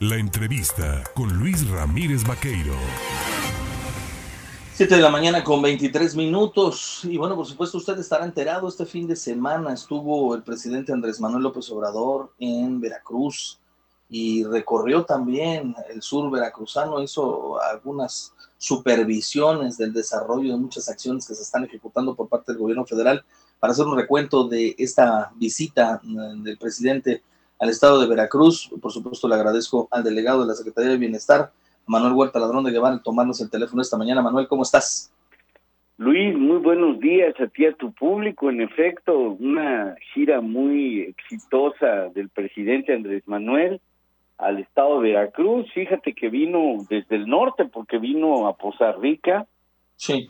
La entrevista con Luis Ramírez Vaqueiro. 7 de la mañana con 23 minutos. Y bueno, por supuesto, usted estará enterado. Este fin de semana estuvo el presidente Andrés Manuel López Obrador en Veracruz y recorrió también el sur veracruzano. Hizo algunas supervisiones del desarrollo de muchas acciones que se están ejecutando por parte del gobierno federal para hacer un recuento de esta visita mm, del presidente al estado de Veracruz. Por supuesto, le agradezco al delegado de la Secretaría de Bienestar, Manuel Huerta Ladrón de Guevara, tomarnos el teléfono esta mañana. Manuel, ¿cómo estás? Luis, muy buenos días a ti, a tu público. En efecto, una gira muy exitosa del presidente Andrés Manuel al estado de Veracruz. Fíjate que vino desde el norte, porque vino a Poza Rica. Sí.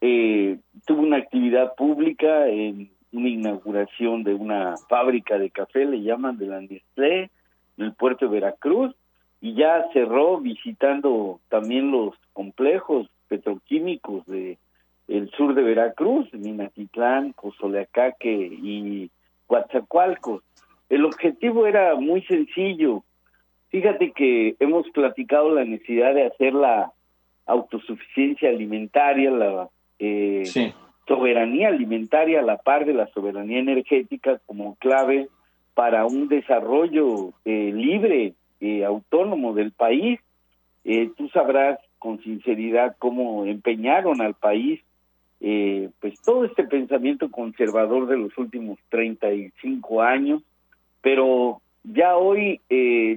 Eh, tuvo una actividad pública en una inauguración de una fábrica de café, le llaman de la Nestlé, en el puerto de Veracruz, y ya cerró visitando también los complejos petroquímicos de el sur de Veracruz, Minatitlán, Cozoleacaque y Coatzacoalcos. El objetivo era muy sencillo. Fíjate que hemos platicado la necesidad de hacer la autosuficiencia alimentaria, la eh, sí soberanía alimentaria a la par de la soberanía energética como clave para un desarrollo eh, libre, eh, autónomo del país. Eh, tú sabrás con sinceridad cómo empeñaron al país pues todo este pensamiento conservador de los últimos 35 años, pero ya hoy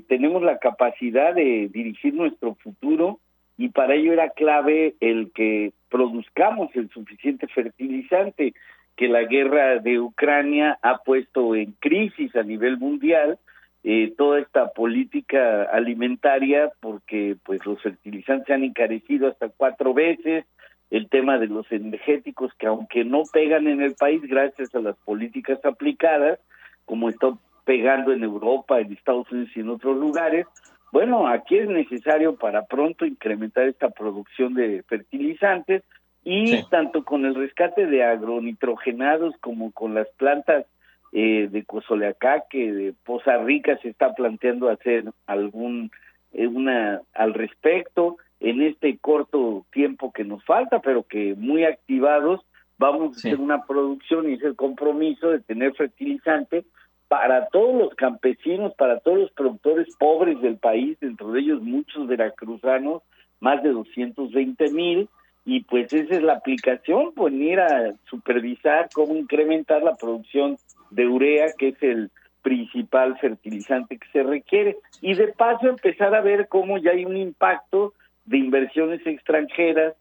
tenemos la capacidad de dirigir nuestro futuro y para ello era clave el que produzcamos el suficiente fertilizante que la guerra de Ucrania ha puesto en crisis a nivel mundial eh, toda esta política alimentaria porque pues los fertilizantes se han encarecido hasta cuatro veces el tema de los energéticos que aunque no pegan en el país gracias a las políticas aplicadas como está pegando en Europa, en Estados Unidos y en otros lugares, bueno, aquí es necesario para pronto incrementar esta producción de fertilizantes y tanto con el rescate de agronitrogenados como con las plantas eh, de Cozoleacaque, de Poza Rica se está planteando hacer algún eh, una al respecto en este corto tiempo que nos falta, pero que muy activados vamos a hacer una producción y es el compromiso de tener fertilizante para todos los campesinos, para todos los productores pobres del país, dentro de ellos muchos veracruzanos, más de 220 mil, y pues esa es la aplicación, venir a supervisar cómo incrementar la producción de urea, que es el principal fertilizante que se requiere, y de paso empezar a ver cómo ya hay un impacto de inversiones extranjeras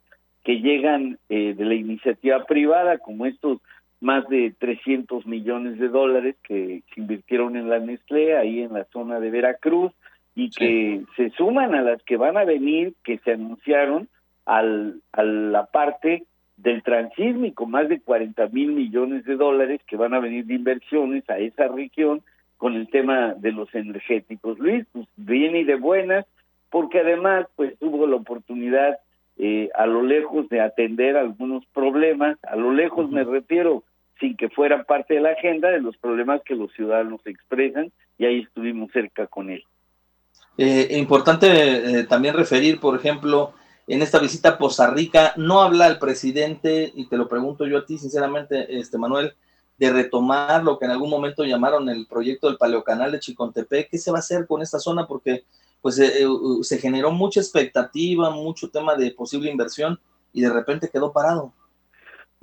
que llegan eh, de la iniciativa privada, como estos más de 300 millones de dólares que se invirtieron en la Nestlé, ahí en la zona de Veracruz, y que se suman a las que van a venir, que se anunciaron al, a la parte del transísmico, más de 40 mil millones de dólares que van a venir de inversiones a esa región con el tema de los energéticos. Luis, pues viene y de buenas, porque además pues tuvo la oportunidad eh, a lo lejos de atender algunos problemas, a lo lejos me refiero sin que fueran parte de la agenda de los problemas que los ciudadanos expresan y ahí estuvimos cerca con él. Eh, importante eh, también referir, por ejemplo, en esta visita a Poza Rica, no habla el presidente, y te lo pregunto yo a ti sinceramente, este Manuel, de retomar lo que en algún momento llamaron el proyecto del Paleocanal de Chicontepec, ¿qué se va a hacer con esta zona? Porque pues eh, se generó mucha expectativa, mucho tema de posible inversión y de repente quedó parado.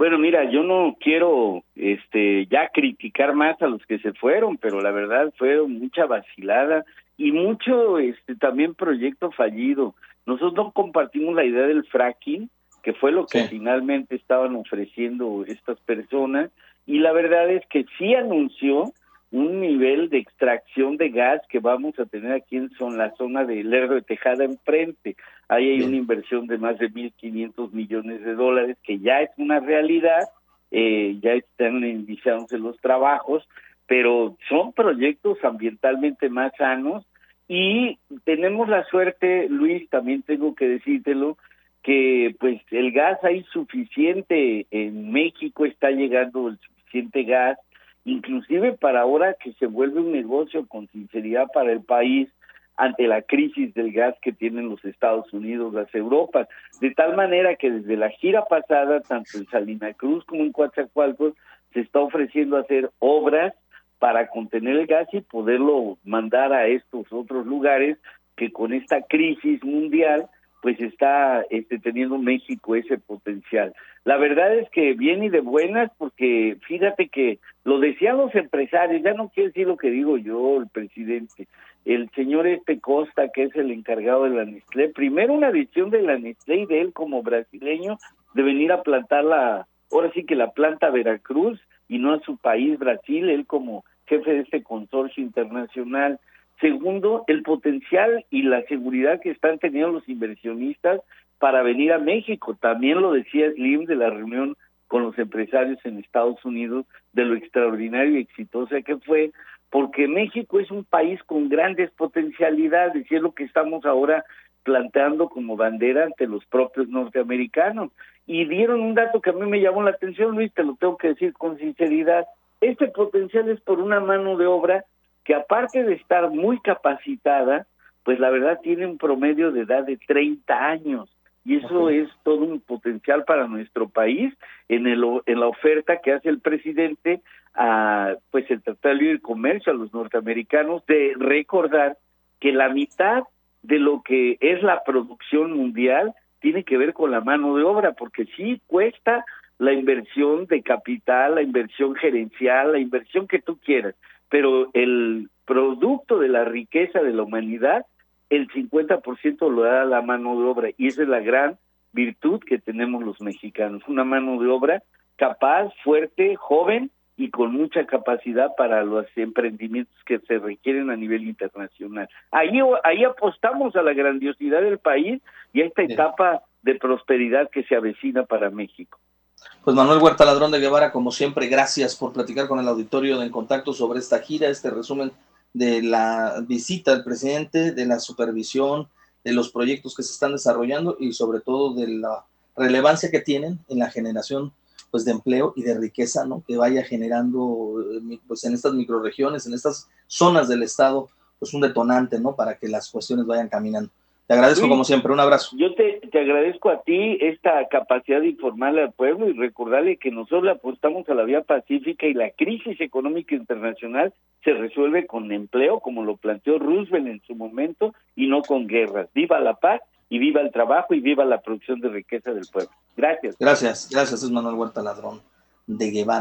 Bueno, mira, yo no quiero este ya criticar más a los que se fueron, pero la verdad fue mucha vacilada y mucho este también proyecto fallido. Nosotros compartimos la idea del fracking, que fue lo que finalmente estaban ofreciendo estas personas y la verdad es que sí anunció de extracción de gas que vamos a tener aquí en son, la zona de Lerdo de Tejada enfrente. Ahí hay una inversión de más de 1.500 millones de dólares que ya es una realidad, eh, ya están iniciándose los trabajos, pero son proyectos ambientalmente más sanos y tenemos la suerte, Luis, también tengo que decírtelo, que pues el gas hay suficiente en México, está llegando el suficiente gas, inclusive para ahora que se vuelve un negocio con sinceridad para el país, ante la crisis del gas que tienen los Estados Unidos, las Europas, de tal manera que desde la gira pasada, tanto en Salina Cruz como en Coatzacoalcos, se está ofreciendo hacer obras para contener el gas y poderlo mandar a estos otros lugares que con esta crisis mundial pues está este, teniendo México ese potencial. La verdad es que viene de buenas porque fíjate que lo decían los empresarios, ya no quiero decir lo que digo yo, el presidente, el señor este Costa, que es el encargado de la Nestlé, primero una decisión de la Nestlé y de él como brasileño de venir a plantar la, ahora sí que la planta Veracruz y no a su país Brasil, él como jefe de este consorcio internacional Segundo, el potencial y la seguridad que están teniendo los inversionistas para venir a México. También lo decía Slim de la reunión con los empresarios en Estados Unidos, de lo extraordinario y exitosa que fue, porque México es un país con grandes potencialidades y es lo que estamos ahora planteando como bandera ante los propios norteamericanos. Y dieron un dato que a mí me llamó la atención, Luis, te lo tengo que decir con sinceridad. Este potencial es por una mano de obra que aparte de estar muy capacitada, pues la verdad tiene un promedio de edad de 30 años. Y eso es todo un potencial para nuestro país en el en la oferta que hace el presidente a pues el Tratado de Libre Comercio a los norteamericanos de recordar que la mitad de lo que es la producción mundial tiene que ver con la mano de obra porque sí cuesta la inversión de capital, la inversión gerencial, la inversión que tú quieras, pero el producto de la riqueza de la humanidad, el 50% lo da la mano de obra y esa es la gran virtud que tenemos los mexicanos, una mano de obra capaz, fuerte, joven y con mucha capacidad para los emprendimientos que se requieren a nivel internacional. Ahí, ahí apostamos a la grandiosidad del país y a esta etapa de prosperidad que se avecina para México. Pues Manuel Huerta Ladrón de Guevara, como siempre, gracias por platicar con el auditorio de En Contacto sobre esta gira, este resumen de la visita del presidente, de la supervisión, de los proyectos que se están desarrollando y sobre todo de la relevancia que tienen en la generación pues de empleo y de riqueza, ¿no? Que vaya generando eh, pues en estas microregiones, en estas zonas del estado, pues un detonante, ¿no? Para que las cuestiones vayan caminando. Te agradezco como siempre, un abrazo. Yo te, te agradezco a ti esta capacidad de informarle al pueblo y recordarle que nosotros le apostamos a la vía pacífica y la crisis económica internacional se resuelve con empleo, como lo planteó Roosevelt en su momento, y no con guerras. Viva la paz y viva el trabajo y viva la producción de riqueza del pueblo. Gracias. Gracias, gracias, es Manuel Huerta Ladrón de Guevara.